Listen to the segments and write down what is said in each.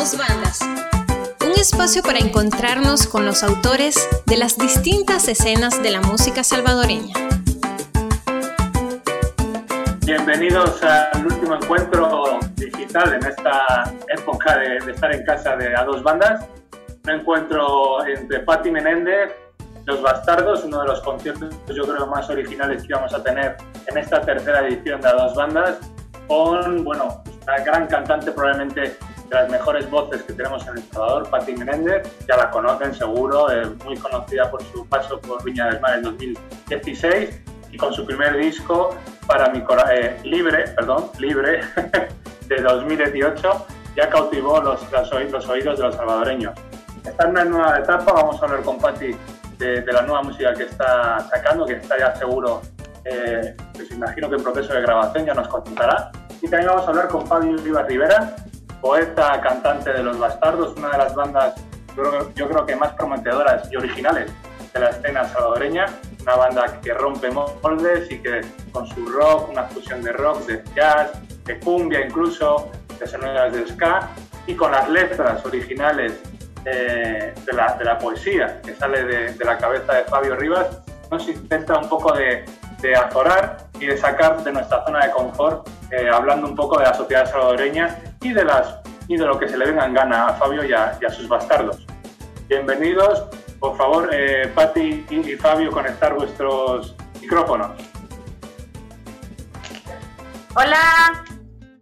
dos bandas. Un espacio para encontrarnos con los autores de las distintas escenas de la música salvadoreña. Bienvenidos al último encuentro digital en esta época de, estar en casa de a dos bandas. Un encuentro entre Patti Menéndez, Los Bastardos, uno de los conciertos yo creo más originales que íbamos a tener en esta tercera edición de a dos bandas, con bueno, la gran cantante probablemente de las mejores voces que tenemos en El Salvador, Patti Menéndez, ya la conocen seguro, muy conocida por su paso por Viña del Mar en 2016 y con su primer disco para mi eh, libre, perdón, libre de 2018 ya cautivó los, los, oídos de los salvadoreños. Está en una nueva etapa, vamos a hablar con Patti de, la nueva música que está sacando, que está ya seguro, eh, pues imagino que en proceso de grabación ya nos contará. Y también vamos a hablar con Fabio Rivas Rivera, poeta, cantante de Los Bastardos, una de las bandas yo creo, que más prometedoras y originales de la escena salvadoreña, una banda que rompe moldes y que con su rock, una fusión de rock, de jazz, de cumbia incluso, de sonidos de ska, y con las letras originales de, la, de la, poesía que sale de, la cabeza de Fabio Rivas, nos intenta un poco de, de azorar y de sacar de nuestra zona de confort, eh, hablando un poco de la sociedad salvadoreña y de, las, y de lo que se le venga en gana a Fabio y a, sus bastardos. Bienvenidos, por favor, eh, Patti y, Fabio, conectar vuestros micrófonos. Hola.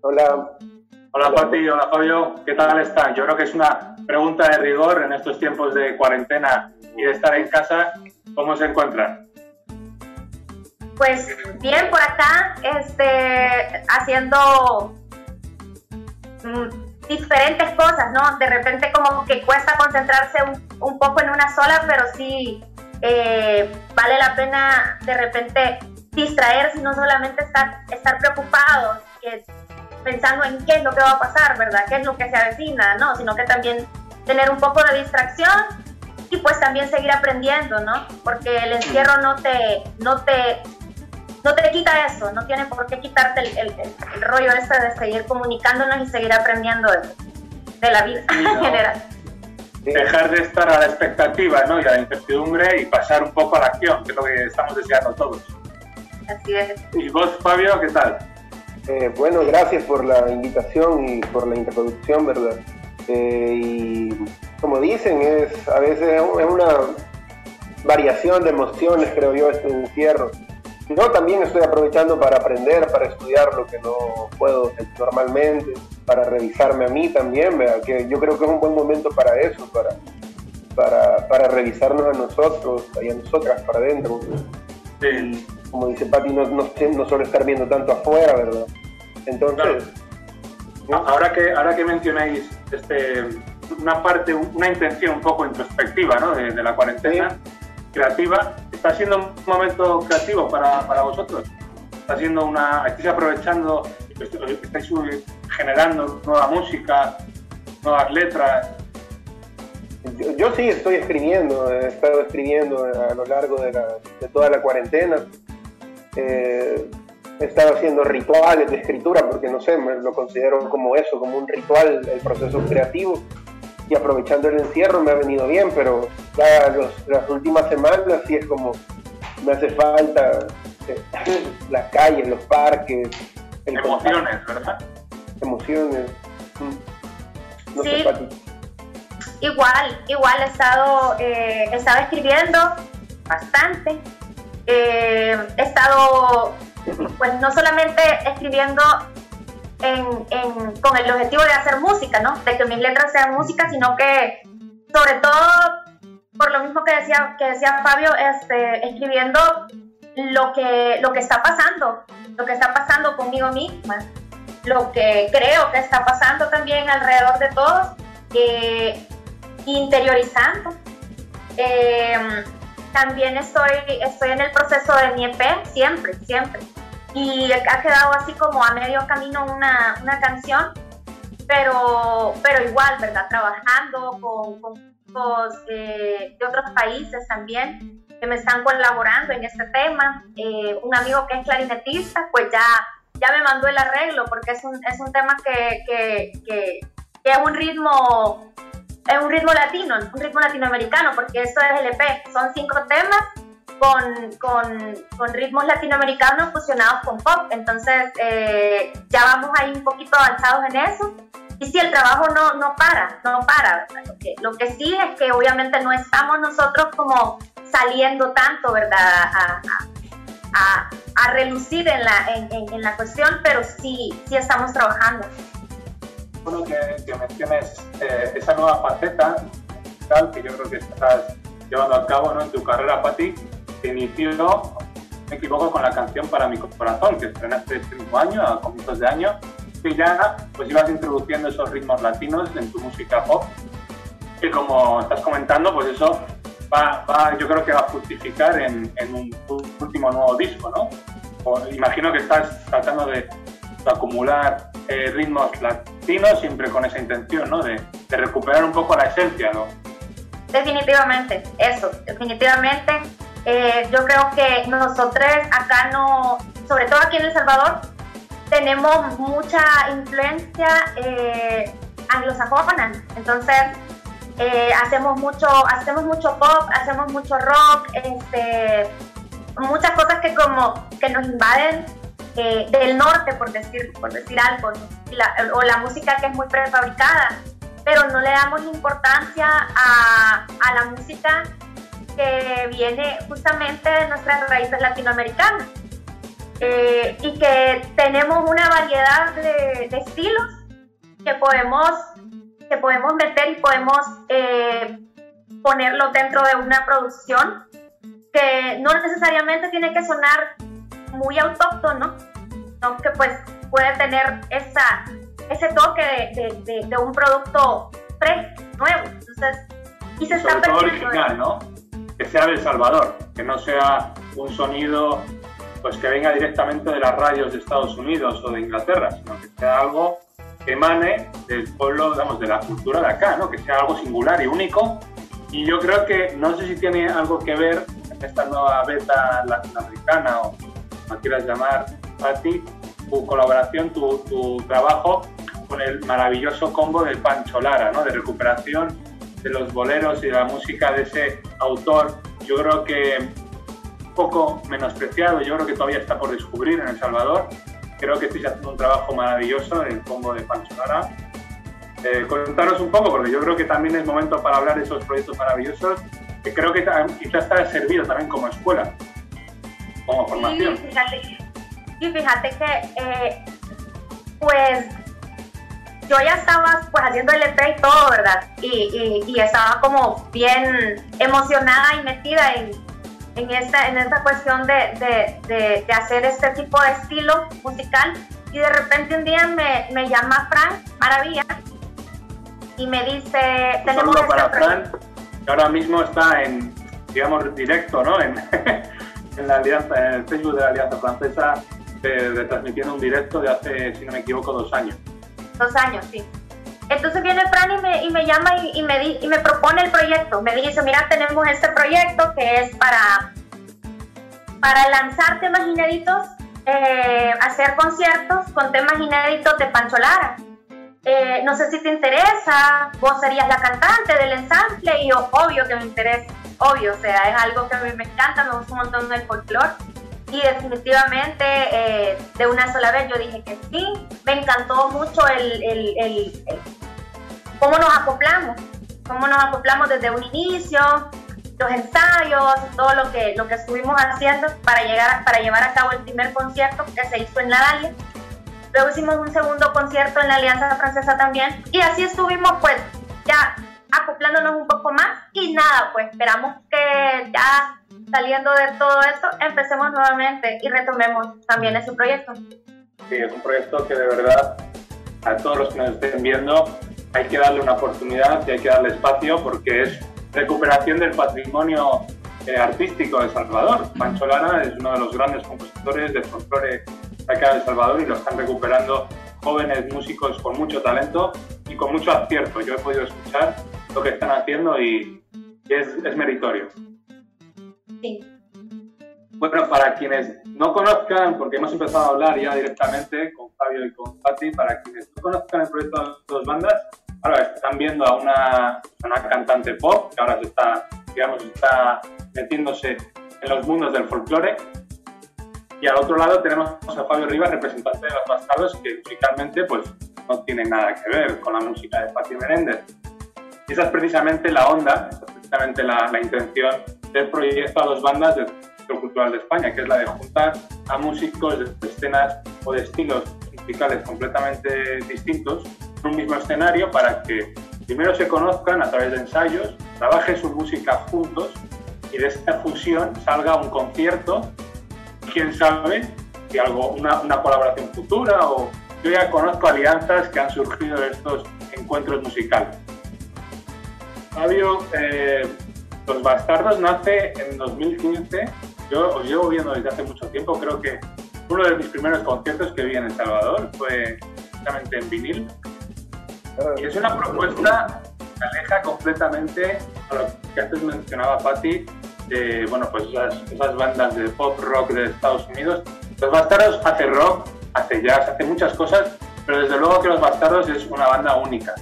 Hola. Hola Pati, hola Fabio, ¿qué tal están? Yo creo que es una pregunta de rigor en estos tiempos de cuarentena y de estar en casa. ¿Cómo se encuentran? Pues bien por acá, este, haciendo mm, diferentes cosas, ¿no? De repente como que cuesta concentrarse un, poco en una sola, pero sí eh, vale la pena de repente distraerse y no solamente estar, estar preocupado, pensando en qué es lo que va a pasar, ¿verdad? ¿Qué es lo que se avecina? No, sino que también tener un poco de distracción y pues también seguir aprendiendo, ¿no? Porque el encierro no te, no te no te quita eso, no tiene por qué quitarte el, rollo ese de seguir comunicándonos y seguir aprendiendo de, la vida en general. Dejar de estar a la expectativa ¿no? y a la incertidumbre y pasar un poco a la acción, que es lo que estamos deseando todos. Así es. ¿Y vos, Fabio, qué tal? Eh, bueno, gracias por la invitación y por la introducción, ¿verdad? Eh, y como dicen, es a veces es una variación de emociones, creo yo, este encierro. Yo también estoy aprovechando para aprender, para estudiar lo que no puedo normalmente, para revisarme a mí también, que yo creo que es un buen momento para eso, para, para, para revisarnos a nosotros y a nosotras para adentro. como dice Pati, no, no, solo estar viendo tanto afuera, ¿verdad? Entonces... Ahora, que, ahora que mencionáis este, una parte, una intención un poco introspectiva ¿no? de, la cuarentena, creativa, ¿está siendo un momento creativo para, para vosotros? ¿Está siendo una, estáis aprovechando, estáis generando nueva música, nuevas letras? Yo, sí estoy escribiendo, he estado escribiendo a lo largo de, toda la cuarentena. Eh, he estado haciendo rituales de escritura porque no sé, me lo considero como eso, como un ritual, el proceso creativo y aprovechando el encierro me ha venido bien, pero ya las últimas semanas sí es como me hace falta eh, las calles, los parques. Emociones, ¿verdad? Emociones. Mm. No sí. Igual, igual he estado, eh, he estado escribiendo bastante. Eh, he estado, pues no solamente escribiendo con el objetivo de hacer música, ¿no? De que mis letras sean música, sino que sobre todo, por lo mismo que decía, que decía Fabio, este, escribiendo lo que, lo que está pasando, lo que está pasando conmigo misma, lo que creo que está pasando también alrededor de todos, eh, interiorizando. Em, también estoy, estoy en el proceso de mi EP, siempre, siempre y ha quedado así como a medio camino una, una canción, pero, pero igual, ¿verdad? Trabajando con, con eh, de otros países también que me están colaborando en este tema. Eh, un amigo que es clarinetista, pues ya, ya me mandó el arreglo porque es un, es un tema que, que, que, que es un ritmo, es un ritmo latino, un ritmo latinoamericano, porque eso es el EP, son cinco temas con, con, con, ritmos latinoamericanos fusionados con pop. Entonces, eh, ya vamos ahí un poquito avanzados en eso. Y sí, el trabajo no, no para, no para. Lo que, lo que sí es que obviamente no estamos nosotros como saliendo tanto, ¿verdad? A, a, a relucir en la, en, en, la cuestión, pero sí, sí estamos trabajando. Bueno, que, que menciones eh, esa nueva faceta que yo creo que estás llevando a cabo ¿no? en tu carrera, Pati, que inició, me equivoco, con la canción Para mi corazón, que estrenaste este mismo año, a comienzos de año, que ya pues ibas introduciendo esos ritmos latinos en tu música pop, que como estás comentando, pues eso va, va yo creo que va a justificar en, en un último nuevo disco, ¿no? imagino que estás tratando de, acumular eh, ritmos latinos siempre con esa intención, ¿no? De, de recuperar un poco la esencia, ¿no? Definitivamente, eso, definitivamente eh, yo creo que nosotros acá no, sobre todo aquí en El Salvador, tenemos mucha influencia eh, anglosajona. Entonces, eh, hacemos mucho, hacemos mucho pop, hacemos mucho rock, este, muchas cosas que como que nos invaden del norte, por decir, por decir algo, o la música que es muy prefabricada, pero no le damos importancia a la música que viene justamente de nuestras raíces latinoamericanas eh, y que tenemos una variedad de, estilos que podemos, que podemos meter y podemos eh, ponerlo dentro de una producción que no necesariamente tiene que sonar muy autóctono, sino que pues puede tener esa, ese toque de, de, un producto fresco, nuevo. Entonces, y se está original, ¿no? Que sea de El Salvador, que no sea un sonido pues que venga directamente de las radios de Estados Unidos o de Inglaterra, sino que sea algo que emane del pueblo, digamos, de la cultura de acá, ¿no? que sea algo singular y único. Y yo creo que, no sé si tiene algo que ver en esta nueva beta latinoamericana o como quieras llamar, a ti, tu colaboración, tu, tu trabajo con el maravilloso combo del Pancho Lara, ¿no? de recuperación de los boleros y de la música de ese autor, yo creo que poco menospreciado, yo creo que todavía está por descubrir en El Salvador. Creo que estáis haciendo un trabajo maravilloso en el combo de Pancho Lara. Eh, contaros un poco, porque yo creo que también es momento para hablar de esos proyectos maravillosos, que creo que quizás está servido también como escuela, como formación. Sí, fíjate, y fíjate que, eh, pues, yo ya estaba pues haciendo el EP y todo, ¿verdad? Y, y, estaba como bien emocionada y metida en, en, esta, en esta cuestión de, de, de, hacer este tipo de estilo musical. Y de repente un día me, me llama Frank Maravilla y me dice... tenemos este para Frank, que ahora mismo está en, digamos, directo, ¿no? En, en, la alianza, en el Facebook de la Alianza Francesa, de, transmitiendo un directo de hace, si no me equivoco, dos años dos años, sí. Entonces viene Fran y me, y me llama y, me y me propone el proyecto. Me dice, mira, tenemos este proyecto que es para, para lanzar temas inéditos, eh, hacer conciertos con temas inéditos de Pancho Lara. Eh, no sé si te interesa, vos serías la cantante del ensamble y obvio que me interesa, obvio, o sea, es algo que a mí me encanta, me gusta un montón del folclore y definitivamente eh, de una sola vez yo dije que sí. Me encantó mucho el, el, el, cómo nos acoplamos, cómo nos acoplamos desde un inicio, los ensayos, todo lo que, lo que estuvimos haciendo para, llegar, para llevar a cabo el primer concierto que se hizo en la Dalia. Luego hicimos un segundo concierto en la Alianza Francesa también y así estuvimos pues ya acoplándonos un poco más y nada, pues esperamos que ya saliendo de todo esto, empecemos nuevamente y retomemos también ese proyecto. Sí, es un proyecto que de verdad a todos los que nos estén viendo hay que darle una oportunidad y hay que darle espacio porque es recuperación del patrimonio eh, artístico de Salvador. Pancho Lara es uno de los grandes compositores de folclore acá de Salvador y lo están recuperando jóvenes músicos con mucho talento y con mucho acierto. Yo he podido escuchar lo que están haciendo y, es, es meritorio. Bueno, para quienes no conozcan, porque hemos empezado a hablar ya directamente con Fabio y con Patti, para quienes no conozcan el proyecto de dos bandas, ahora están viendo a una, una cantante pop que ahora se está, digamos, está metiéndose en los mundos del folclore. Y al otro lado tenemos a Fabio Rivas, representante de los bastardos, que musicalmente pues, no tiene nada que ver con la música de Pati Menéndez. Y esa es precisamente la onda, es precisamente la, la intención del proyecto a dos bandas del Centro Cultural de España, que es la de juntar a músicos de escenas o de estilos musicales completamente distintos en un mismo escenario para que primero se conozcan a través de ensayos, trabajen su música juntos y de esta fusión salga un concierto, quién sabe, si algo, una, una colaboración futura o yo ya conozco alianzas que han surgido de estos encuentros musicales. Fabio, eh, Los Bastardos nace en 2015, yo os llevo viendo desde hace mucho tiempo, creo que uno de mis primeros conciertos que vi en El Salvador fue justamente en vinil. Y es una propuesta que aleja completamente a lo que antes mencionaba Patti, de bueno, pues esas, bandas de pop rock de Estados Unidos. Los Bastardos hace rock, hace jazz, hace muchas cosas, pero desde luego que Los Bastardos es una banda única.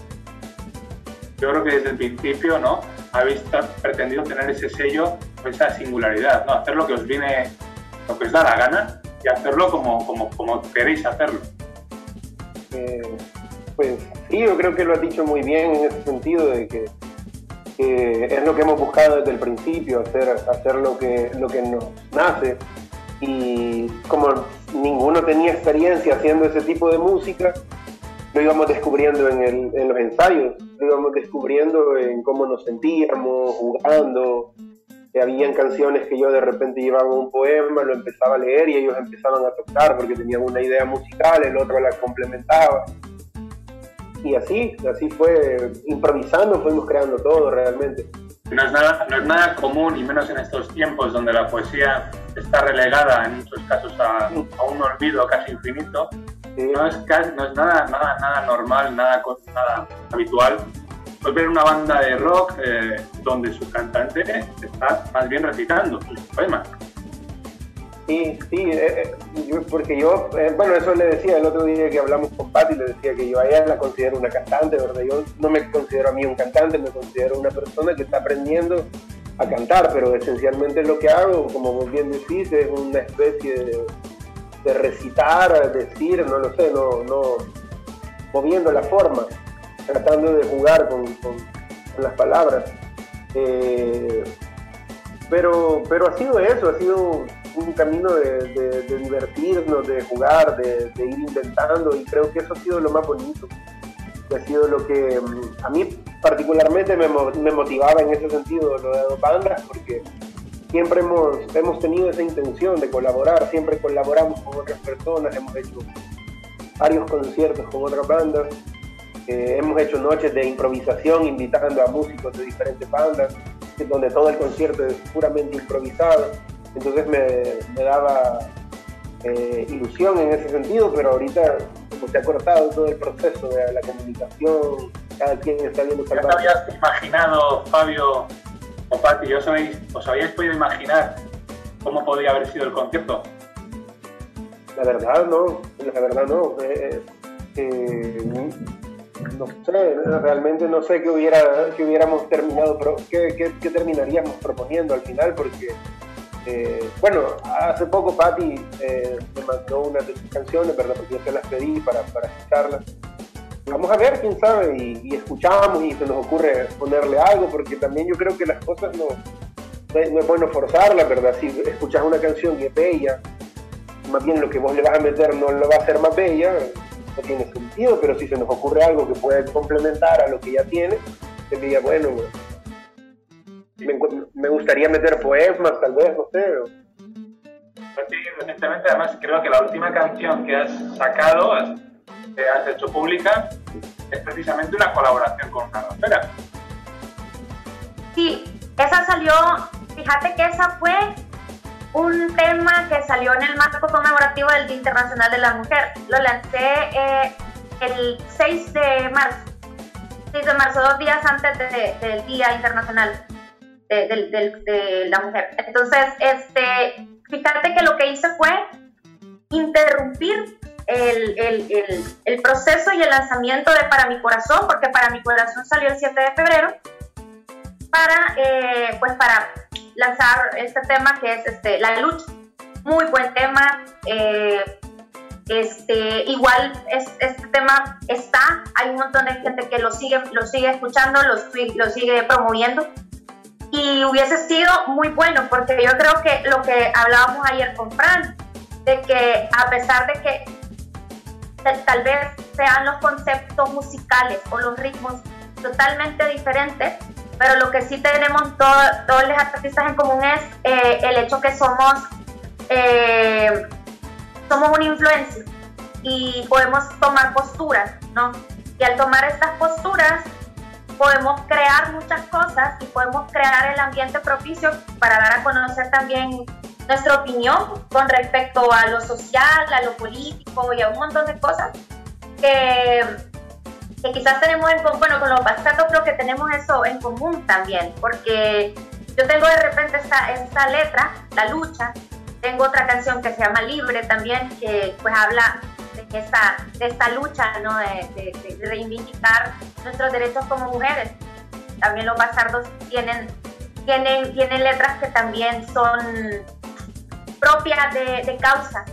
Yo creo que desde el principio, ¿no? Habéis pretendido tener ese sello, esa singularidad, ¿no? Hacer lo que os viene, lo que os da la gana y hacerlo como, como, como queréis hacerlo. Eh, pues sí, yo creo que lo has dicho muy bien en ese sentido de que, es lo que hemos buscado desde el principio, hacer, hacer lo, que, lo que nos nace. Y como ninguno tenía experiencia haciendo ese tipo de música, lo íbamos descubriendo en, el, en los ensayos, lo íbamos descubriendo en cómo nos sentíamos, jugando, habían canciones que yo de repente llevaba un poema, lo empezaba a leer y ellos empezaban a tocar porque tenían una idea musical, el otro la complementaba. Y así, así fue, improvisando, fuimos creando todo realmente. No es, nada, no es nada común, y menos en estos tiempos donde la poesía está relegada en muchos casos a, un olvido casi infinito. No, es, no es nada, nada, nada normal, nada, nada habitual pues ver una banda de rock eh, donde su cantante está más bien recitando sus poemas. Sí, sí, eh, eh, porque yo, bueno, eso le decía el otro día que hablamos con Patti, le decía que yo a ella la considero una cantante, ¿verdad? Yo no me considero a mí un cantante, me considero una persona que está aprendiendo a cantar, pero esencialmente lo que hago, como vos bien decís, es una especie de, de recitar, decir, no lo sé, no, moviendo la forma tratando de jugar con, las palabras. Eh, pero, pero ha sido eso, ha sido un camino de, divertirnos, de jugar, de, ir inventando y creo que eso ha sido lo más bonito. ha sido lo que mm, a mí particularmente me, motivaba en ese sentido lo de bandas porque siempre hemos, hemos tenido esa intención de colaborar, siempre colaboramos con otras personas, hemos hecho varios conciertos con otras bandas hemos hecho noches de improvisación invitando a músicos de diferentes bandas, donde todo el concierto es puramente improvisado. Entonces me, daba eh, ilusión en ese sentido, pero ahorita como se ha cortado todo el proceso de la comunicación, cada quien está viendo ¿Ya te habías imaginado, Fabio Pati, os habéis, habíais podido imaginar cómo podría haber sido el concierto? La verdad no, la verdad no. Eh, eh, no sé, realmente no sé qué, hubiera, que hubiéramos terminado, qué, terminaríamos proponiendo al final, porque, eh, bueno, hace poco Patti eh, me mandó una de sus canciones, ¿verdad? Porque yo se las pedí para, para escucharlas. Vamos a ver, quién sabe, y, escuchamos y se nos ocurre ponerle algo, porque también yo creo que las cosas no, no es bueno forzarlas, ¿verdad? Si escuchas una canción y es bella, más bien lo que vos le vas a meter no lo va a hacer más bella, no tiene sentido, pero si se nos ocurre algo que puede complementar a lo que ya tiene, sería bueno. Me, gustaría meter poemas, tal vez, no sé. Sí, recientemente, además, creo que la última canción que has sacado, que has hecho pública, es precisamente una colaboración con una rapera. Sí, esa salió, fíjate que esa fue un tema que salió en el marco conmemorativo del Día Internacional de la Mujer. Lo lancé eh, el 6 de marzo, 6 de marzo, dos días antes del Día Internacional de, la Mujer. Entonces, este, fíjate que lo que hice fue interrumpir eh, el, el, el, proceso y el lanzamiento de Para mi Corazón, porque Para mi Corazón salió el 7 de febrero, para, eh, pues para lanzar este tema que es este, la lucha. Muy buen tema. Eh, este, igual es, este tema está, hay un montón de gente que lo sigue, lo sigue escuchando, lo, lo sigue promoviendo y hubiese sido muy bueno porque yo creo que lo que hablábamos ayer con Fran, de que a pesar de que tal vez sean los conceptos musicales o los ritmos totalmente diferentes, pero lo que sí tenemos todos los artistas en común es eh, el hecho que somos eh, somos una influencia y podemos tomar posturas, ¿no? Y al tomar estas posturas podemos crear muchas cosas y podemos crear el ambiente propicio para dar a conocer también nuestra opinión con respecto a lo social, a lo político y a un montón de cosas que, que quizás tenemos en común, bueno, con los bastardos creo que tenemos eso en común también, porque yo tengo de repente esta, esta letra, La lucha, tengo otra canción que se llama Libre también, que pues habla de esta, de esta lucha, ¿no? De, reivindicar nuestros derechos como mujeres. También los bastardos tienen, tienen, tienen letras que también son propias de, causas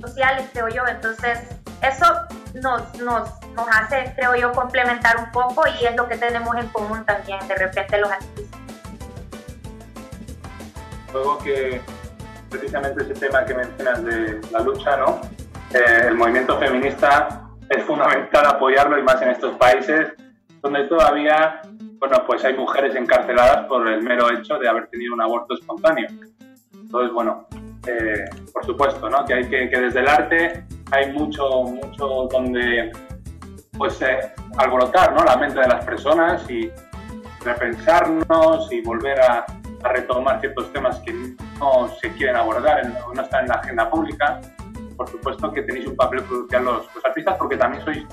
sociales, creo yo. Entonces, eso nos, nos, nos hace, creo yo, complementar un poco y es lo que tenemos en común también, de repente, los artistas. Luego que precisamente ese tema que mencionas de la lucha, ¿no? Eh, el movimiento feminista es fundamental apoyarlo y más en estos países donde todavía, bueno, pues hay mujeres encarceladas por el mero hecho de haber tenido un aborto espontáneo. Entonces, bueno, eh, por supuesto, ¿no? Que hay que, que desde el arte hay mucho, mucho donde, pues, eh, alborotar, ¿no? La mente de las personas y repensarnos y volver a, a retomar ciertos temas que no se quieren abordar, no están en la agenda pública. Por supuesto que tenéis un papel crucial los, artistas porque también sois,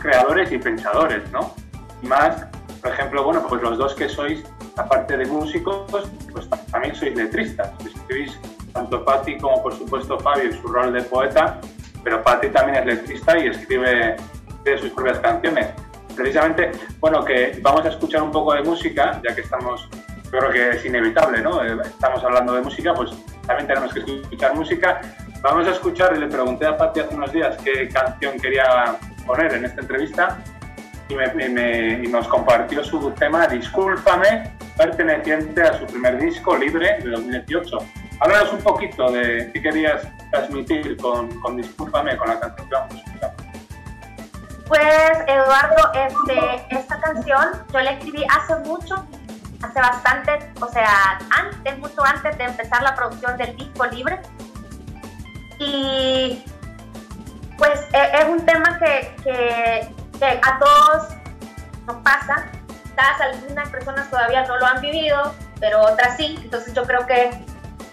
creadores y pensadores, ¿no? Y más, por ejemplo, bueno, pues los dos que sois, aparte de músicos, pues también sois letristas. Escribís tanto Patti como por supuesto Fabio en su rol de poeta, pero Patti también es letrista y escribe de sus propias canciones. Precisamente, bueno, que vamos a escuchar un poco de música, ya que estamos creo que es inevitable, ¿no? Eh, estamos hablando de música, pues también tenemos que escuchar música. Vamos a escuchar, le pregunté a Patti hace unos días qué canción quería poner en esta entrevista y, me, nos compartió su tema Discúlpame, perteneciente a su primer disco, Libre, de 2018. Háblanos un poquito de qué querías transmitir con, con Discúlpame, con la canción que vamos a escuchar. Pues Eduardo, este, esta canción yo la escribí hace mucho, hace bastante, o sea, antes, mucho antes de empezar la producción del disco libre. Y pues e, es un tema que, que, a todos nos pasa. Quizás algunas personas todavía no lo han vivido, pero otras sí. Entonces yo creo que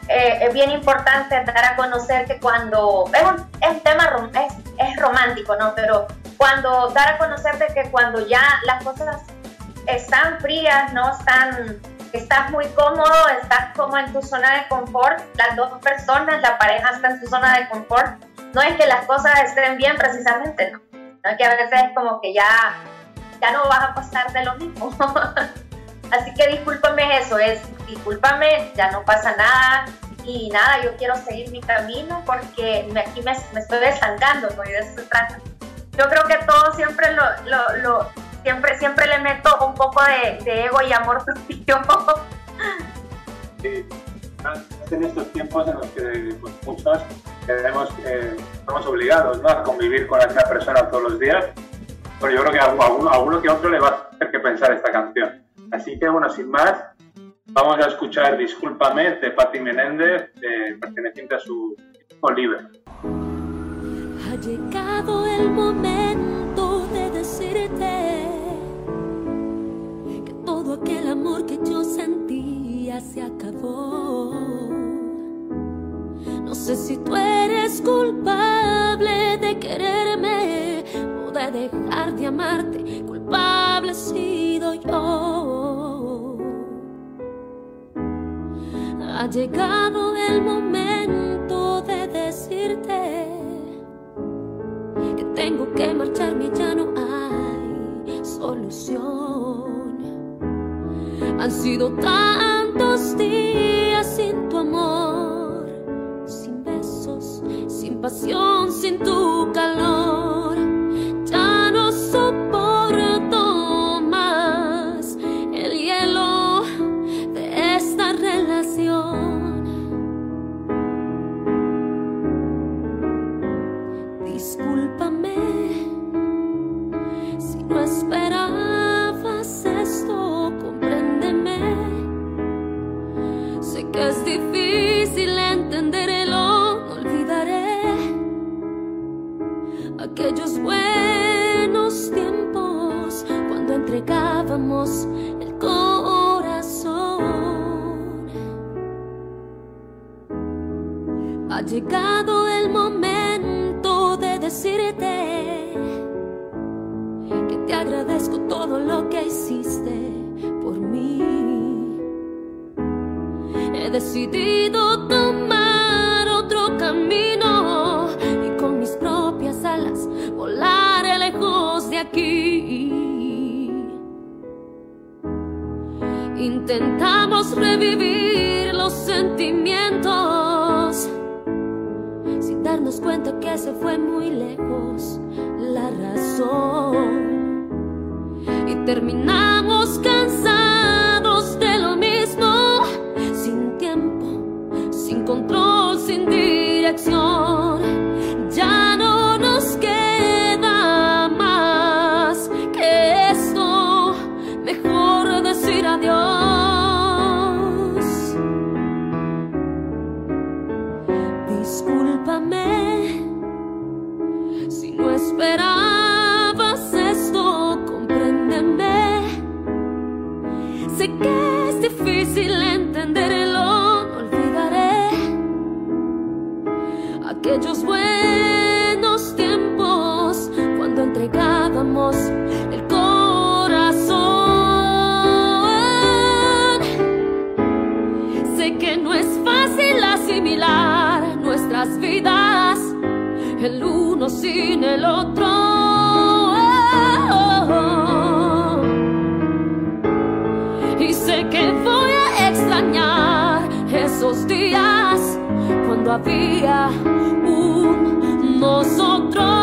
eh, es bien importante dar a conocer que cuando es un, es un tema es, es romántico, ¿no? Pero cuando dar a conocer de que cuando ya las cosas están frías, no están, estás muy cómodo, estás como en tu zona de confort, las dos personas, la pareja está en su zona de confort, no es que las cosas estén bien precisamente, no, no que a veces es como que ya, ya no vas a pasar de lo mismo. Así que discúlpame eso, es discúlpame, ya no pasa nada, y nada, yo quiero seguir mi camino porque aquí me, me estoy estancando, ¿no? y de eso se trata. Yo creo que todo siempre lo, lo, lo, siempre, siempre le meto un poco de, ego y amor propio. En estos tiempos en los que pues, muchos tenemos, eh, estamos obligados ¿no? a convivir con la persona todos los días, pero yo creo que a alguno, que otro le va a hacer que pensar esta canción. Así que bueno, sin más, vamos a escuchar Discúlpame de Patti Menéndez, eh, perteneciente a su Libre. Ha llegado el momento de decirte todo aquel amor que yo sentía se acabó. No sé si tú eres culpable de quererme o de dejar de amarte. Culpable he sido yo. Ha llegado el momento de decirte tengo que marcharme, ya no hay solución. Han sido tantos días sin tu amor, sin besos, sin pasión, sin tu calor. Entregábamos el corazón. Ha llegado el momento de decirte que te agradezco todo lo que hiciste por mí. He decidido tomar Intentamos revivir los sentimientos sin darnos cuenta que se fue muy lejos la razón. Y terminamos cansados Sé que no es fácil asimilar nuestras vidas, el uno sin el otro. Y sé que voy a extrañar esos días cuando había un nosotros.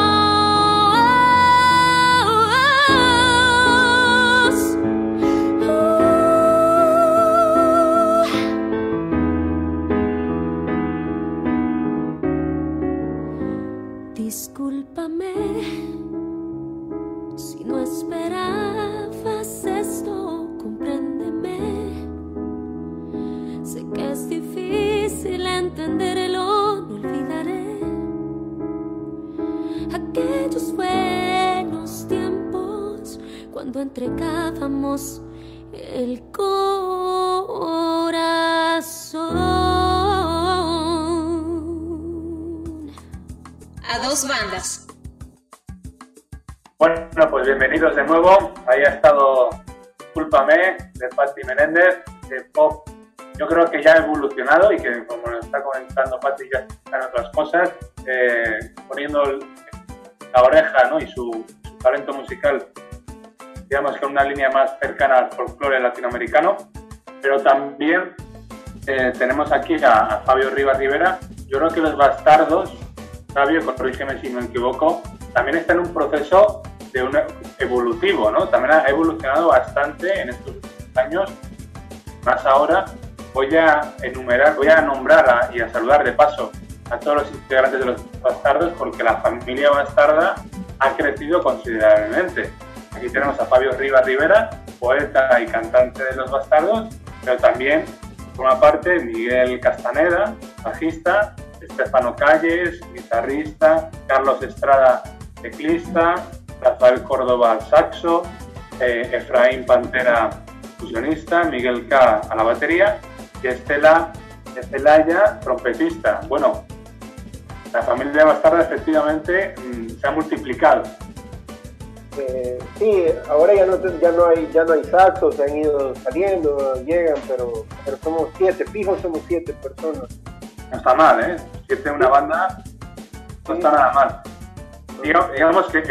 Nuevo. Ahí ha estado Cúlpame de Patti Menéndez, de pop. Yo creo que ya ha evolucionado y que, como nos está comentando Patti, ya están otras cosas, eh, poniendo la oreja ¿no? y su, su talento musical, digamos que una línea más cercana al folclore latinoamericano. Pero también eh, tenemos aquí a, a Fabio Rivas Rivera. Yo creo que los bastardos, Fabio, corrígeme si me equivoco, también está en un proceso de un evolutivo, ¿no? También ha evolucionado bastante en estos años, más ahora. Voy a enumerar, voy a nombrar a- y a saludar de paso a todos los integrantes de los bastardos porque la familia bastarda ha crecido considerablemente. Aquí tenemos a Fabio Rivas Rivera, poeta y cantante de los bastardos, pero también forma parte Miguel Castaneda, bajista, Estefano Calles, guitarrista, Carlos Estrada, teclista, Rafael Córdoba, saxo, eh, Efraín Pantera, fusionista, Miguel K. a la batería y Estela Estelaya, trompetista. Bueno, la familia Bastarda efectivamente mm, se ha multiplicado. Eh, sí, ahora ya no, ya no hay ya no hay saxos, se han ido saliendo, llegan, pero, pero somos siete, fijos somos siete personas. No está mal, ¿eh? Siete una banda no está nada mal. digamos que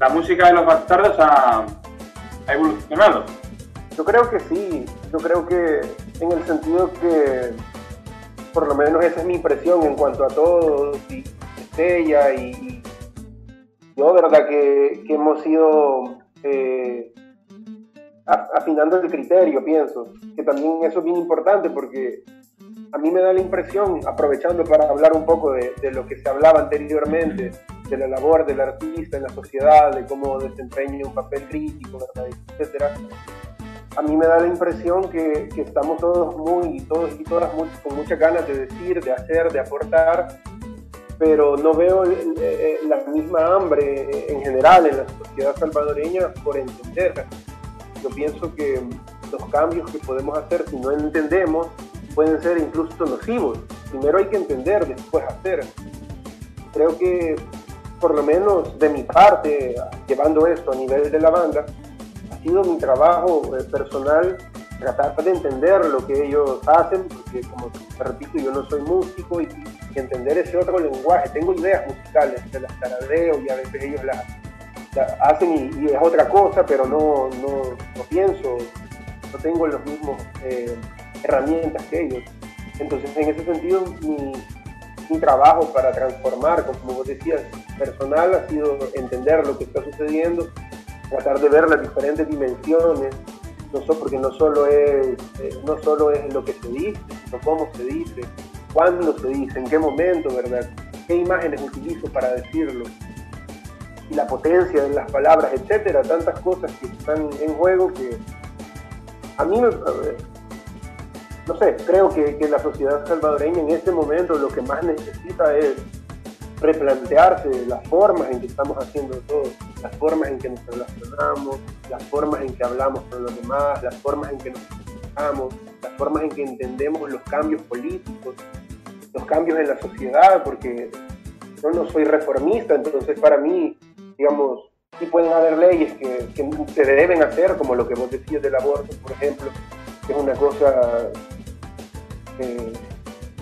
la música de los bastardos ha, ha evolucionado. Yo creo que sí, yo creo que en el sentido que por lo menos esa es mi impresión en cuanto a todo, y Estella y, yo, ¿verdad? Que, que hemos ido eh, afinando el criterio, pienso, que también eso es bien importante porque a mí me da la impresión, aprovechando para hablar un poco de, de, lo que se hablaba anteriormente, de la labor del artista en la sociedad, de cómo desempeña un papel crítico, ¿verdad? etcétera. A mí me da la impresión que, que estamos todos muy, todos y todas con muchas ganas de decir, de hacer, de aportar, pero no veo la misma hambre en general en la sociedad salvadoreña por entender. Yo pienso que los cambios que podemos hacer, si no entendemos, pueden ser incluso nocivos. Primero hay que entender, después hacer. Creo que, por lo menos de mi parte, llevando esto a nivel de la banda, ha sido mi trabajo eh, personal tratar de entender lo que ellos hacen, porque como te repito, yo no soy músico y, entender ese otro lenguaje. Tengo ideas musicales, se las taradeo y a veces ellos las, hacen y, es otra cosa, pero no, no, no pienso, no tengo los mismos eh, herramientas que ellos. Entonces, en ese sentido, mi, mi trabajo para transformar, como vos decías, personal ha sido entender lo que está sucediendo, tratar de ver las diferentes dimensiones, no porque no solo es eh, no solo es lo que se dice, sino cómo se dice, cuándo se dice, en qué momento, ¿verdad? ¿Qué imágenes utilizo para decirlo? Y la potencia de las palabras, etcétera, tantas cosas que están en juego que a mí me, no sé, creo que, que la sociedad salvadoreña en este momento lo que más necesita es replantearse las formas en que estamos haciendo todo, las formas en que nos relacionamos, las formas en que hablamos con los demás, las formas en que nos comunicamos, las formas en que entendemos los cambios políticos, los cambios en la sociedad, porque yo no soy reformista, entonces para mí, digamos, sí pueden haber leyes que, que se deben hacer, como lo que vos decías del aborto, por ejemplo, que es una cosa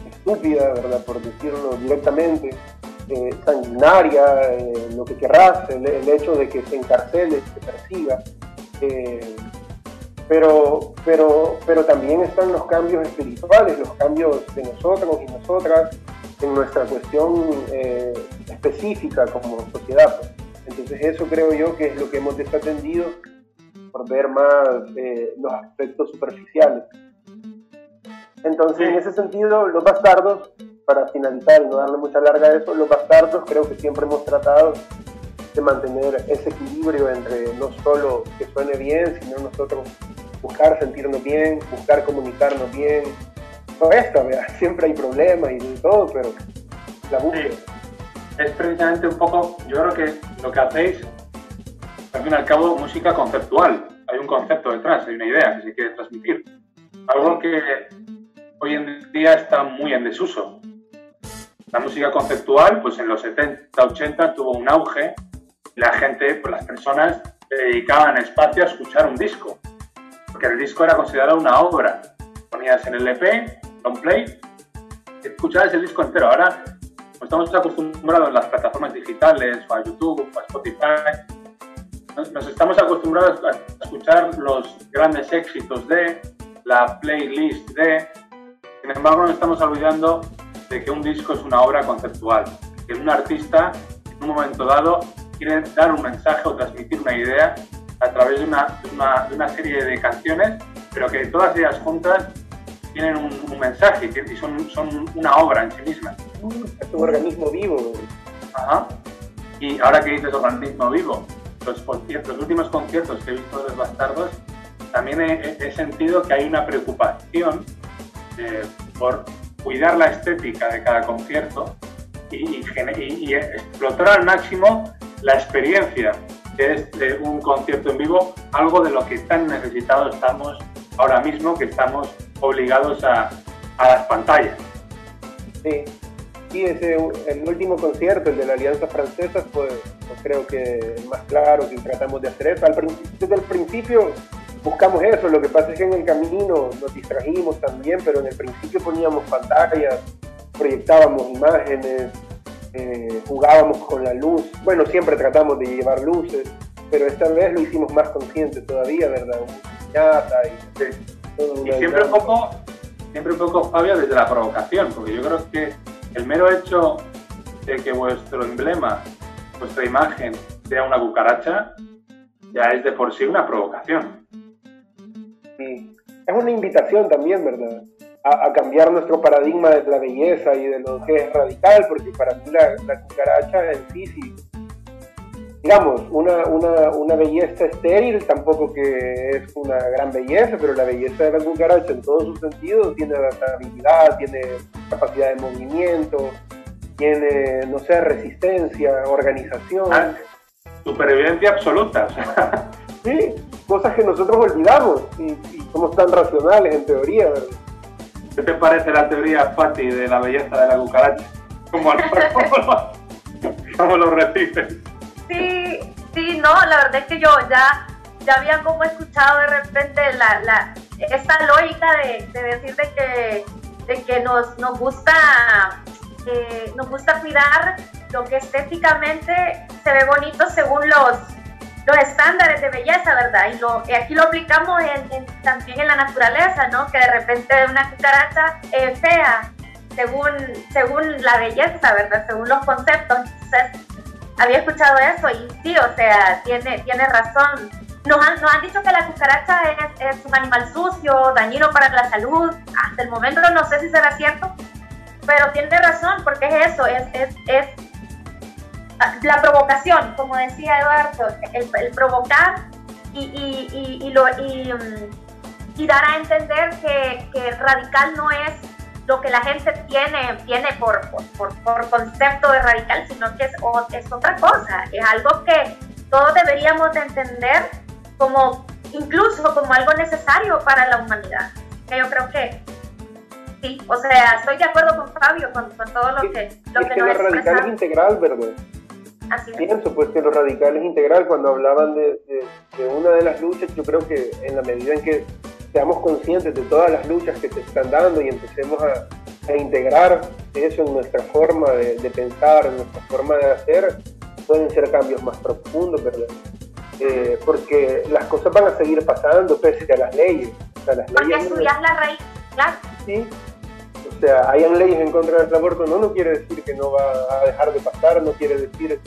estúpida, ¿verdad? Por decirlo directamente, eh, sanguinaria, eh, lo que querrás, el, hecho de que se encarcele, se persiga. Eh, pero, pero, pero también están los cambios espirituales, los cambios de nosotros y nosotras en nuestra cuestión específica como sociedad. Entonces eso creo yo que es lo que hemos desatendido por ver más los aspectos superficiales. Entonces, en ese sentido, los bastardos para finalizar y no darle mucha larga a eso, los bastardos creo que siempre hemos tratado de mantener ese equilibrio entre no solo que suene bien, sino nosotros buscar sentirnos bien, buscar comunicarnos bien. No esta, siempre hay problemas y todo, pero la búsqueda. Es precisamente un poco, yo creo que lo que hacéis, al fin y al cabo, música conceptual. Hay un concepto detrás, hay una idea que se quiere transmitir. Algo que hoy en día está muy en desuso. La música conceptual, pues en los 70, 80 tuvo un auge. La gente, pues las personas, dedicaban espacio a escuchar un disco, porque el disco era considerado una obra. Ponías en el EP, long play, escuchabas el disco entero. Ahora pues estamos acostumbrados en las plataformas digitales, o a YouTube, o a Spotify, nos estamos acostumbrados a escuchar los grandes éxitos de la playlist de. Sin embargo, nos estamos olvidando de que un disco es una obra conceptual, que un artista en un momento dado quiere dar un mensaje o transmitir una idea a través de una, de una, serie de canciones, pero que todas ellas juntas tienen un, mensaje y son, son, una obra en sí misma. Es un organismo vivo. Ajá. Y ahora que dices organismo vivo, los, los últimos conciertos que he visto de los bastardos, también he, sentido que hay una preocupación eh, por cuidar la estética de cada concierto y, explotar al máximo la experiencia es de un concierto en vivo, algo de lo que tan necesitados estamos ahora mismo, que estamos obligados a, a las pantallas. Sí, sí ese, el último concierto, el de la Alianza Francesa, fue creo que más claro que tratamos de hacer eso. Al, desde el principio buscamos eso. Lo que pasa es que en el camino nos distrajimos también, pero en el principio poníamos pantallas, proyectábamos imágenes, eh, jugábamos con la luz. Bueno, siempre tratamos de llevar luces, pero esta vez lo hicimos más consciente todavía, ¿verdad? y, siempre un poco, siempre un poco, Fabio, desde la provocación, porque yo creo que el mero hecho de que vuestro emblema, vuestra imagen sea una cucaracha, ya es de por sí una provocación. Es una invitación también, ¿verdad? A, cambiar nuestro paradigma de la belleza y de lo que es radical, porque para mí la, la cucaracha en sí, sí digamos, una, una, una, belleza estéril, tampoco que es una gran belleza, pero la belleza de la cucaracha en todos sus sentidos tiene adaptabilidad, tiene capacidad de movimiento, tiene, no sé, resistencia, organización. Ah, supervivencia absoluta. sí, cosas que nosotros olvidamos y, somos tan racionales en teoría, ¿verdad? ¿Qué te parece la teoría, Fati, de la belleza de la cucaracha? ¿Cómo, lo, cómo lo recibes? Sí, sí, no, la verdad es que yo ya, ya había como escuchado de repente la, la, esta lógica de, decir de que, de que nos, nos gusta eh, nos gusta cuidar lo que estéticamente se ve bonito según los, los estándares de belleza, ¿verdad? Y, lo, aquí lo aplicamos en, también en la naturaleza, ¿no? Que de repente una cucaracha es fea según, según la belleza, ¿verdad? Según los conceptos. Entonces, había escuchado eso y sí, o sea, tiene, tiene razón. Nos han, nos han dicho que la cucaracha es, es, un animal sucio, dañino para la salud. Hasta el momento no sé si será cierto, pero tiene razón, porque es eso, es, es, es la provocación, como decía Eduardo, el, el provocar y, y, y, lo, y, mm, y dar a entender que, que radical no es lo que la gente tiene, tiene por, por, por, concepto de radical, sino que es, es otra cosa, es algo que todos deberíamos de entender como incluso como algo necesario para la humanidad. Que yo creo que sí, o sea, estoy de acuerdo con Fabio, con, todo lo que, lo que, lo radical es integral, ¿verdad? Así Pienso pues que lo radical es integral. Cuando hablaban de, de una de las luchas, yo creo que en la medida en que seamos conscientes de todas las luchas que se están dando y empecemos a, integrar eso en nuestra forma de, pensar, en nuestra forma de hacer, pueden ser cambios más profundos, ¿verdad? Eh, porque las cosas van a seguir pasando pese a las leyes. O sea, las porque leyes la raíz, claro. Sí. O sea, hayan leyes en contra del aborto, no, no quiere decir que no va a dejar de pasar, no quiere decir...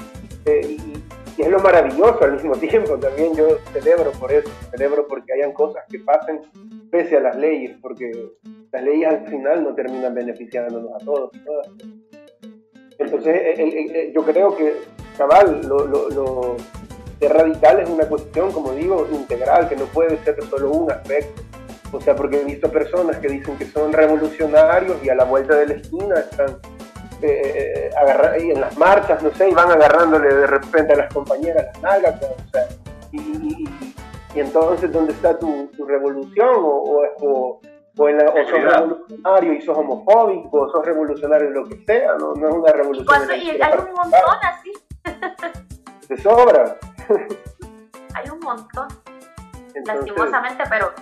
Eh, y, es lo maravilloso al mismo tiempo. También yo celebro por eso, celebro porque hayan cosas que pasen pese a las leyes, porque las leyes al final no terminan beneficiándonos a todos todas. Entonces, yo creo que, cabal, lo, lo, lo radical es una cuestión, como digo, integral, que no puede ser solo un aspecto. O sea, porque he visto personas que dicen que son revolucionarios y a la vuelta de la esquina están eh, y en las marchas, no sé, y van agarrándole de repente a las compañeras las nalgas, pues, o sea, y, entonces, ¿dónde está tu, revolución? O, o, o, en sos revolucionario y sos homofóbico, o sos revolucionario lo que sea, no, no es una revolución. Y, hay un montón así. De sobra. hay un montón, lastimosamente, pero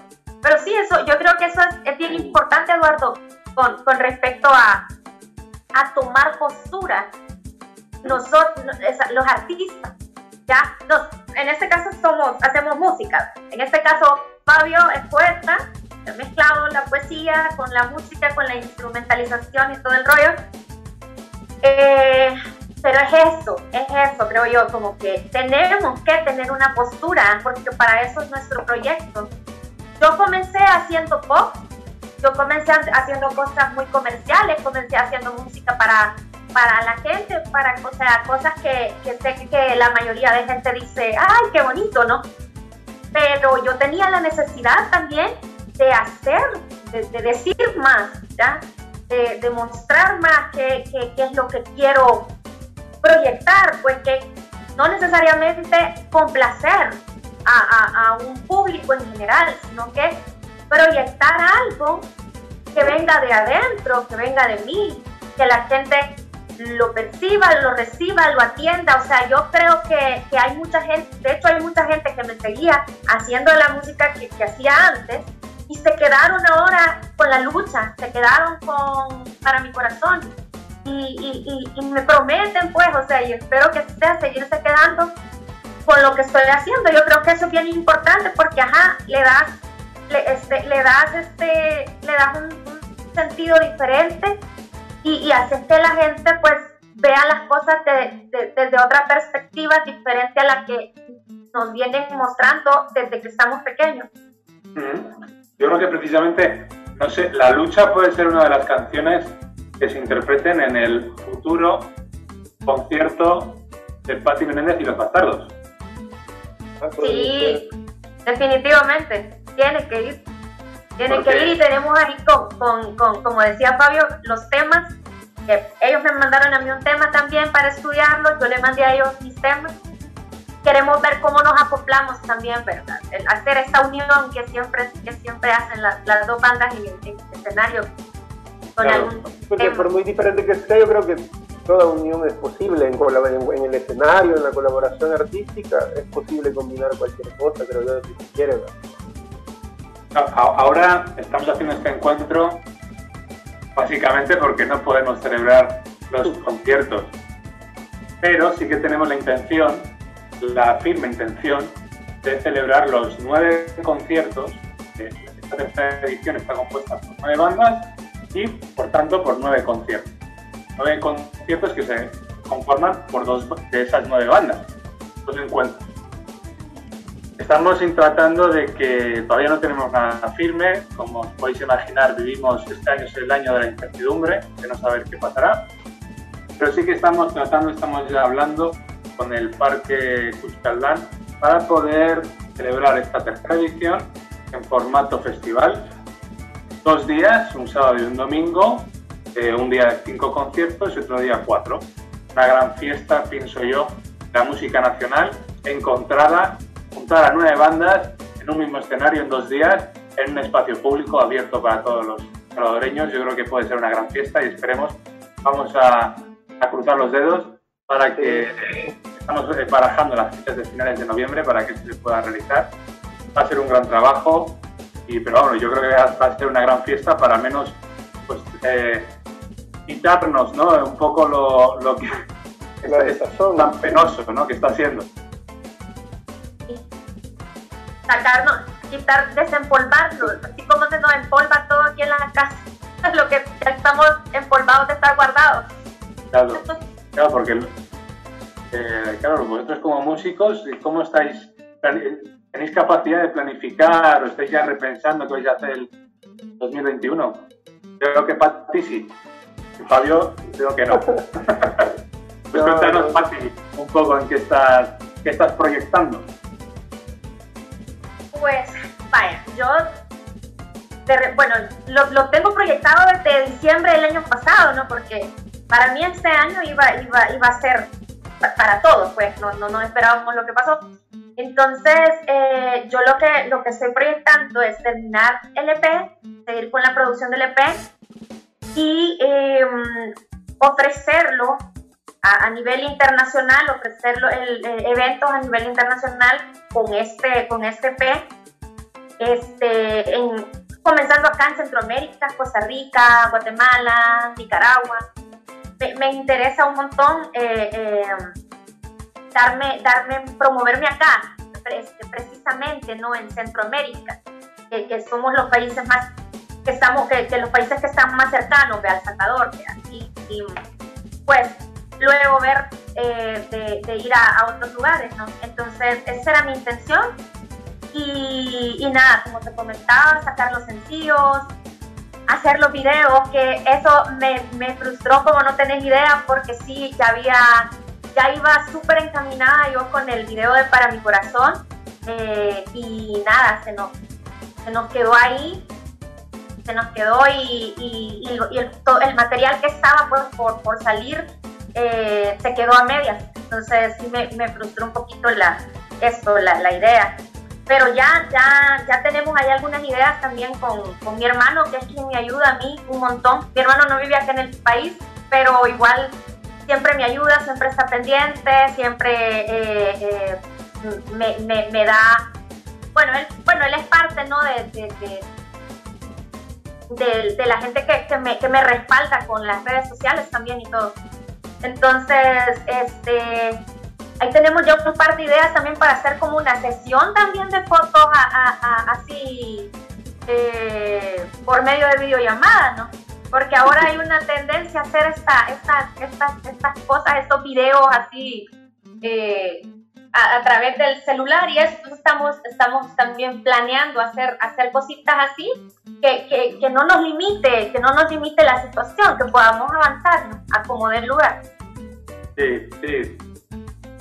sí, eso, yo creo que eso es, es bien importante, Eduardo, con, con respecto a, a tomar postura. Nosotros, los artistas, ya, nos, en este caso somos, hacemos música. En este caso, Fabio es poeta, he mezclado la poesía con la música, con la instrumentalización y todo el rollo. Eh, pero es eso, es eso, creo yo, como que tenemos que tener una postura, porque para eso es nuestro proyecto. Yo comencé haciendo pop, yo comencé haciendo cosas muy comerciales, comencé haciendo música para, para la gente, para o cosas que, que sé que la mayoría de gente dice, ay, qué bonito, ¿no? Pero yo tenía la necesidad también de hacer, de, decir más, ¿ya? De, mostrar más qué, qué, es lo que quiero proyectar, pues que no necesariamente complacer a, un público en general, sino que proyectar algo que venga de adentro, que venga de mí, que la gente lo perciba, lo reciba, lo atienda. O sea, yo creo que, que hay mucha gente, de hecho hay mucha gente que me seguía haciendo la música que, hacía antes y se quedaron ahora con la lucha, se quedaron con Para mi corazón. y, y, me prometen, pues, o sea, y espero que sea seguirse quedando con lo que estoy haciendo. Yo creo que eso es bien importante porque, ajá, le das, le, este, le das, este, le das un, sentido diferente y, y haces que la gente, pues, vea las cosas desde otra perspectiva diferente a la que nos vienen mostrando desde que estamos pequeños. Yo creo que precisamente, no sé, La lucha puede ser una de las canciones que se interpreten en el futuro concierto de Patti Menéndez y los Bastardos. Sí, definitivamente, tiene que ir. Tiene que ir y tenemos ahí con, con, como decía Fabio, los temas. Que ellos me mandaron a mí un tema también para estudiarlo, yo le mandé a ellos mis temas. Queremos ver cómo nos acoplamos también, ¿verdad? El hacer esta unión que siempre, que siempre hacen las, las dos bandas en el escenario porque por muy diferente que sea, yo creo que toda unión es posible en, el escenario, en la colaboración artística, es posible combinar cualquier cosa, creo yo, si se. Ahora estamos haciendo este encuentro básicamente porque no podemos celebrar los conciertos, pero sí que tenemos la intención, la firme intención, de celebrar los nueve conciertos. Esta tercera edición está compuesta por nueve bandas y por tanto por nueve conciertos. Nueve conciertos que se conforman por dos de esas nueve bandas, dos encuentros. Estamos tratando de que todavía no tenemos nada firme, como os podéis imaginar vivimos este año es el año de la incertidumbre, de no saber qué pasará, pero sí que estamos tratando, estamos ya hablando con el Parque Cuchcaldán para poder celebrar esta tercera edición en formato festival dos días, un sábado y un domingo, eh, un día cinco conciertos y otro día cuatro. Una gran fiesta, pienso yo, la música nacional, encontrada, juntar a nueve bandas en un mismo escenario en dos días, en un espacio público abierto para todos los salvadoreños. Yo creo que puede ser una gran fiesta y esperemos, vamos a, cruzar los dedos para que eh, estamos barajando las fechas de finales de noviembre para que se pueda realizar. Va a ser un gran trabajo, y, pero bueno, yo creo que va a ser una gran fiesta para menos pues, eh, quitarnos ¿no? un poco lo, lo que es, tan penoso ¿no? que está haciendo. Sacarnos, quitar, desempolvarlo, así como se nos empolva todo aquí en la casa, lo que ya estamos empolvados de estar guardados. Claro, claro porque eh, claro, vosotros como músicos, ¿cómo estáis? ¿Tenéis capacidad de planificar o estáis ya repensando qué vais a hacer el 2021? Creo que Pati sí. Fabio, creo que no. pues cuéntanos, Pati, un poco en qué estás, qué estás proyectando. Pues, vaya, yo bueno, lo, lo, tengo proyectado desde diciembre del año pasado, ¿no? Porque para mí este año iba, iba, iba a ser para todos, pues no, no, no esperábamos lo que pasó. Entonces, eh, yo lo que, lo que estoy proyectando es terminar el EP, seguir con la producción del EP y em, ofrecerlo a, nivel internacional, ofrecerlo el, eventos a nivel internacional con este, con este EP, este, comenzando acá en Centroamérica, Costa Rica, Guatemala, Nicaragua. Me, interesa un montón. Eh, em, darme, darme, promoverme acá, precisamente, ¿no? En Centroamérica, que, somos los países más, que estamos, que, los países que están más cercanos, de El Salvador, y, y, pues luego ver eh, de, ir a, otros lugares, ¿no? Entonces, esa era mi intención. Y, y, nada, como te comentaba, sacar los sencillos, hacer los videos, que eso me, me frustró como no tenés idea, porque sí, ya había ya iba súper encaminada yo con el video de Para mi corazón eh, y nada, se nos, se nos quedó ahí, se nos quedó y, y, el, el, material que estaba pues, por, por salir eh, se quedó a medias. Entonces sí me, me frustró un poquito la, esto, la, la, idea. Pero ya, ya, ya tenemos ahí algunas ideas también con, con mi hermano, que es quien me ayuda a mí un montón. Mi hermano no vive aquí en el país, pero igual siempre me ayuda, siempre está pendiente, siempre eh, eh, me, me, da, bueno él, bueno, él es parte, ¿no? De, de, la gente que, que, me, que me respalda con las redes sociales también y todo. Entonces, este, ahí tenemos ya un par de ideas también para hacer como una sesión también de fotos así eh, por medio de videollamada, ¿no? Porque ahora hay una tendencia a hacer esta, esta, estas, estas cosas, estos videos así eh, a, través del celular y eso estamos, estamos también planeando hacer, hacer cositas así que, que, que, no nos limite, que no nos limite la situación, que podamos avanzar a como del lugar. Sí, sí.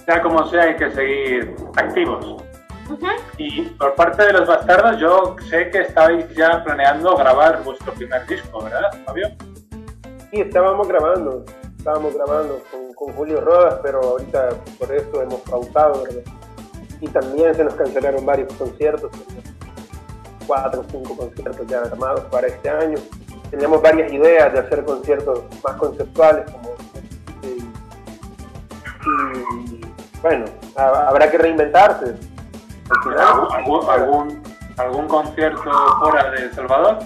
Sea como sea, hay que seguir activos. Y por parte de los bastardos, yo sé que estabais ya planeando grabar vuestro primer disco, ¿verdad, Fabio? Sí, estábamos grabando, estábamos grabando con, con Julio Rodas, pero ahorita por eso hemos pausado, ¿verdad? Y también se nos cancelaron varios conciertos, cuatro o cinco conciertos ya armados para este año. Teníamos varias ideas de hacer conciertos más conceptuales, como y bueno, habrá que reinventarse. ¿Algún, algún, concierto fuera de El Salvador?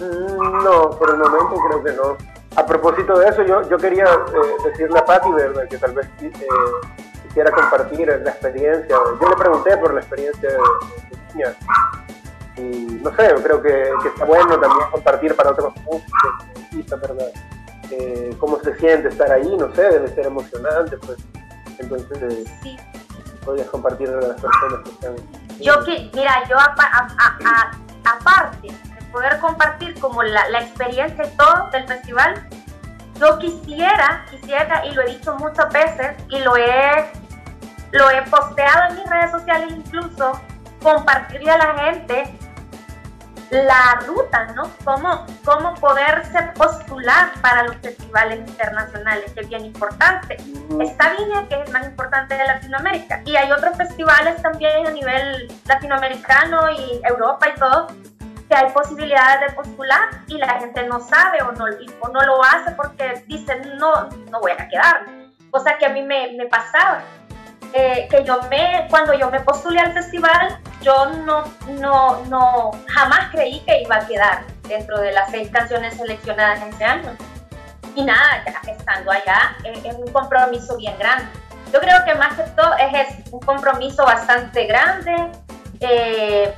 Mm, no, por el momento creo que no. A propósito de eso, yo, yo quería eh, decirle a Patti que tal vez eh, quisiera compartir la experiencia. Yo le pregunté por la experiencia de, niña y no sé, creo que, está bueno también compartir para otros músicos, ¿verdad? Eh, cómo se siente estar ahí, no sé, debe ser emocionante, pues. Entonces, sí. podrías compartir a las personas que están. Yo que, mira, yo aparte de poder compartir como la, la experiencia y todo del festival, yo quisiera, quisiera, y lo he dicho muchas veces, y lo he, lo he posteado en mis redes sociales incluso, compartirle a la gente la ruta, ¿no? Cómo, cómo poderse postular para los festivales internacionales, que es bien importante. Está Viña, que es el más importante de Latinoamérica, y hay otros festivales también a nivel latinoamericano y Europa y todo, que hay posibilidades de postular y la gente no sabe o no, o no lo hace porque dice, no, no voy a quedar. Cosa que a mí me, me pasaba. Eh, que yo me, cuando yo me postulé al festival, yo no, no, no, jamás creí que iba a quedar dentro de las seis canciones seleccionadas ese año. Y nada, ya estando allá, es, un compromiso bien grande. Yo creo que más que todo es, un compromiso bastante grande. Eh,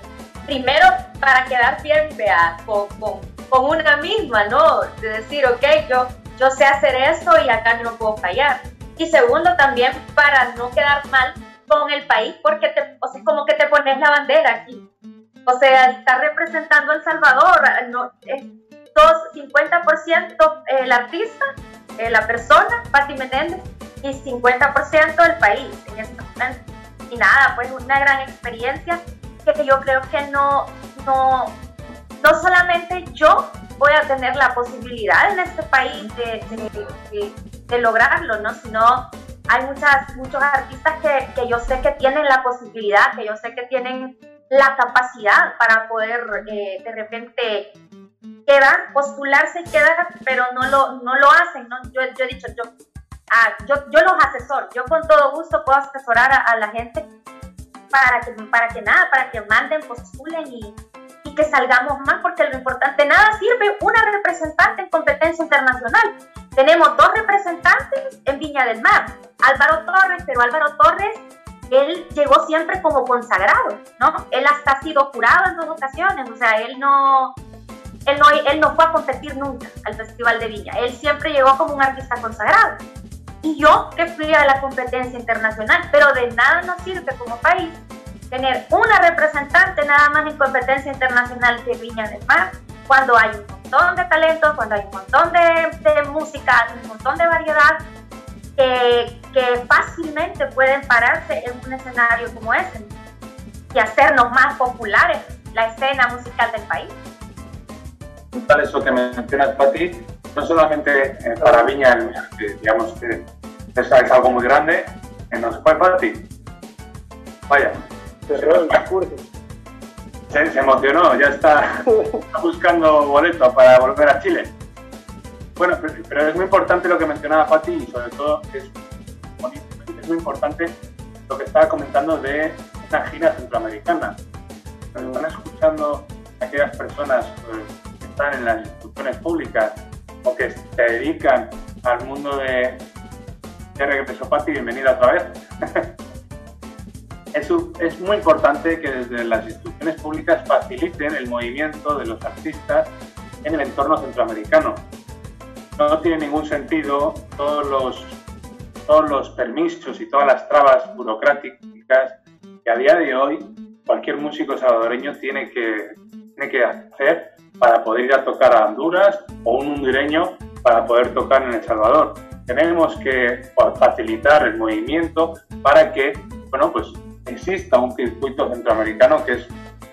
primero, para quedar bien vea, con, con, con, una misma, ¿no? De decir, ok, yo, yo sé hacer eso y acá no puedo fallar y segundo también para no quedar mal con el país porque te, o sea, como que te pones la bandera aquí. O sea, está representando El Salvador, no, es dos, 50% el artista, eh, la persona, Patti Menéndez, y 50% el país en este momento. Y nada, pues una gran experiencia que yo creo que no, no, no solamente yo voy a tener la posibilidad en este país de, de, lograrlo, ¿no? Sino hay muchas, muchos artistas que, que, yo sé que tienen la posibilidad, que yo sé que tienen la capacidad para poder eh, de repente quedar, postularse y quedar, pero no lo, no lo hacen, ¿no? Yo, yo he dicho, yo, ah, yo, yo los asesoro, yo con todo gusto puedo asesorar a la gente para que, para que nada, para que manden, postulen y, y que salgamos más, porque lo importante, nada sirve una representante en competencia internacional. Tenemos dos representantes en Viña del Mar, Álvaro Torres, pero Álvaro Torres, él llegó siempre como consagrado, ¿no? Él hasta ha sido jurado en dos ocasiones, o sea, él no, él no, él no fue a competir nunca al Festival de Viña, él siempre llegó como un artista consagrado. Y yo que fui a la competencia internacional, pero de nada nos sirve como país tener una representante nada más en competencia internacional de Viña del Mar, cuando hay un montón de talentos, cuando hay un montón de, música, un montón de variedad, que fácilmente pueden pararse en un escenario como ese y hacernos más populares la escena musical del país. Para eso que mencionas, Pati, no solamente eh, para Viña, digamos que es algo muy grande, los cuales, Pati, vaya, se, se, emocionó, ya está, buscando boleto para volver a Chile. Bueno, pero, es muy importante lo que mencionaba Pati y sobre todo es, es muy importante lo que estaba comentando de una gira centroamericana. Nos están escuchando aquellas personas, pues, están en las instituciones públicas o que se dedican al mundo de... Ya regresó Pati, bienvenida otra vez. es, muy importante que desde las instituciones públicas faciliten el movimiento de los artistas en el entorno centroamericano. No tiene ningún sentido todos los, permisos y todas las trabas burocráticas que a día de hoy cualquier músico salvadoreño tiene que hacer para poder ir a tocar a Honduras o un hondureño para poder tocar en El Salvador. Tenemos que facilitar el movimiento para que, bueno, pues exista un circuito centroamericano que es,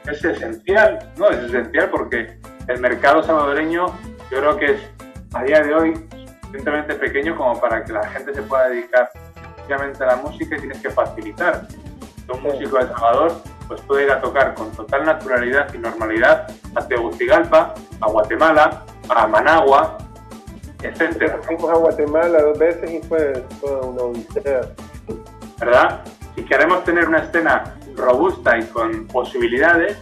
es esencial, ¿no? Es esencial porque el mercado salvadoreño yo creo que es a día de hoy suficientemente pequeño como para que la gente se pueda dedicar a la música y tienes que facilitar. Un músico de Salvador pues puede ir a tocar con total naturalidad y normalidad a Tegucigalpa, a Guatemala, a Managua, etc. Fuimos a Guatemala dos veces y fue toda una odisea. ¿Verdad? Si queremos tener una escena robusta y con posibilidades,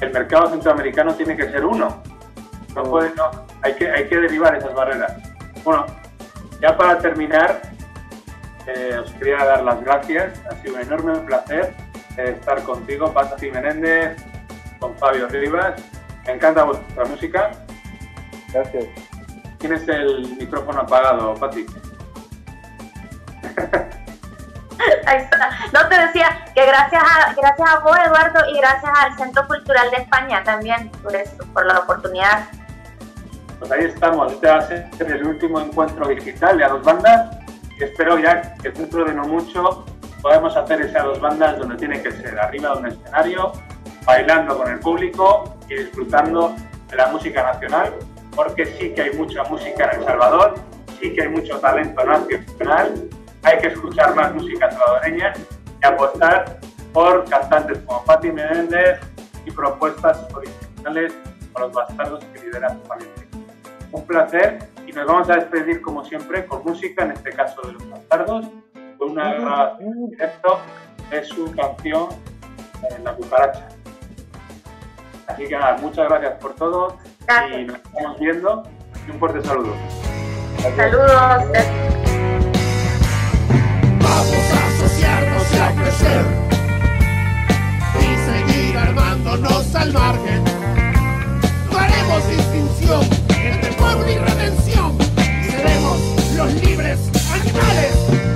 el mercado centroamericano tiene que ser uno. No puede, no, hay que, hay que derivar esas barreras. Bueno, ya para terminar, eh, os quería dar las gracias. Ha sido un enorme placer estar contigo, Pati Menéndez, con Fabio Rivas. Me encanta vuestra música. Gracias. Tienes el micrófono apagado, Pati. Ahí está. No te decía que gracias a, gracias a vos, Eduardo, y gracias al Centro Cultural de España también por esto, por la oportunidad. Pues ahí estamos. Este va a ser el último encuentro digital de a dos bandas. espero ya que dentro de no mucho podemos hacer ese a dos bandas donde tiene que ser, arriba de un escenario, bailando con el público y disfrutando de la música nacional, porque sí que hay mucha música en El Salvador, sí que hay mucho talento nacional hay que escuchar más música salvadoreña y apostar por cantantes como Patti Menéndez y propuestas originales con los bastardos que lidera su. Un placer y nos vamos a despedir como siempre con música, en este caso de los bastardos, con una grabación directo de su canción en La Cucaracha. Así que nada, muchas gracias por todo y nos estamos viendo y un fuerte saludo. Saludos. Vamos a asociarnos y a crecer y seguir armándonos al margen. No haremos distinción entre pueblo y redención. Seremos los libres animales.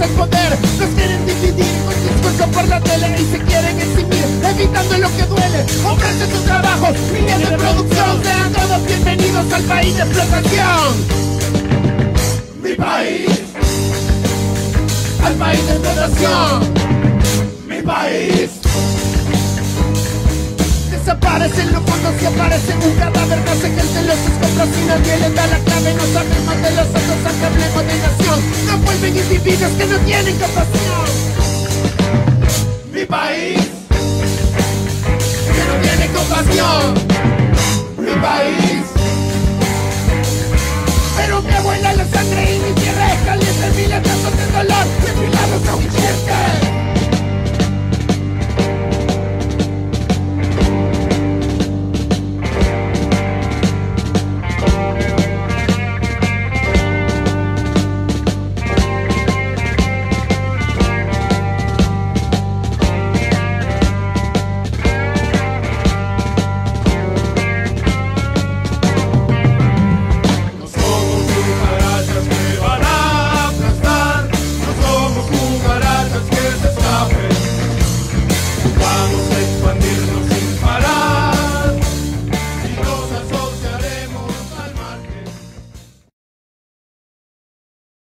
El poder. Nos quieren dividir con discurso por la tele y se quieren eximir, evitando lo que duele. Ofrecen sus trabajos, líneas de producción, sean todos bienvenidos al país de explotación. Mi país, al país de explotación. Mi país. Desaparecen los fondos y aparecen un cadáver No sé gente los escombros y nadie le da la clave No sabemos de los otros aunque hablemos de nación. No vuelven individuos que no tienen capacidad. Mi país Que no tiene compasión. Mi país. Pero mi abuela la sangre y mi tierra es caliente, mil de dolor, desfilados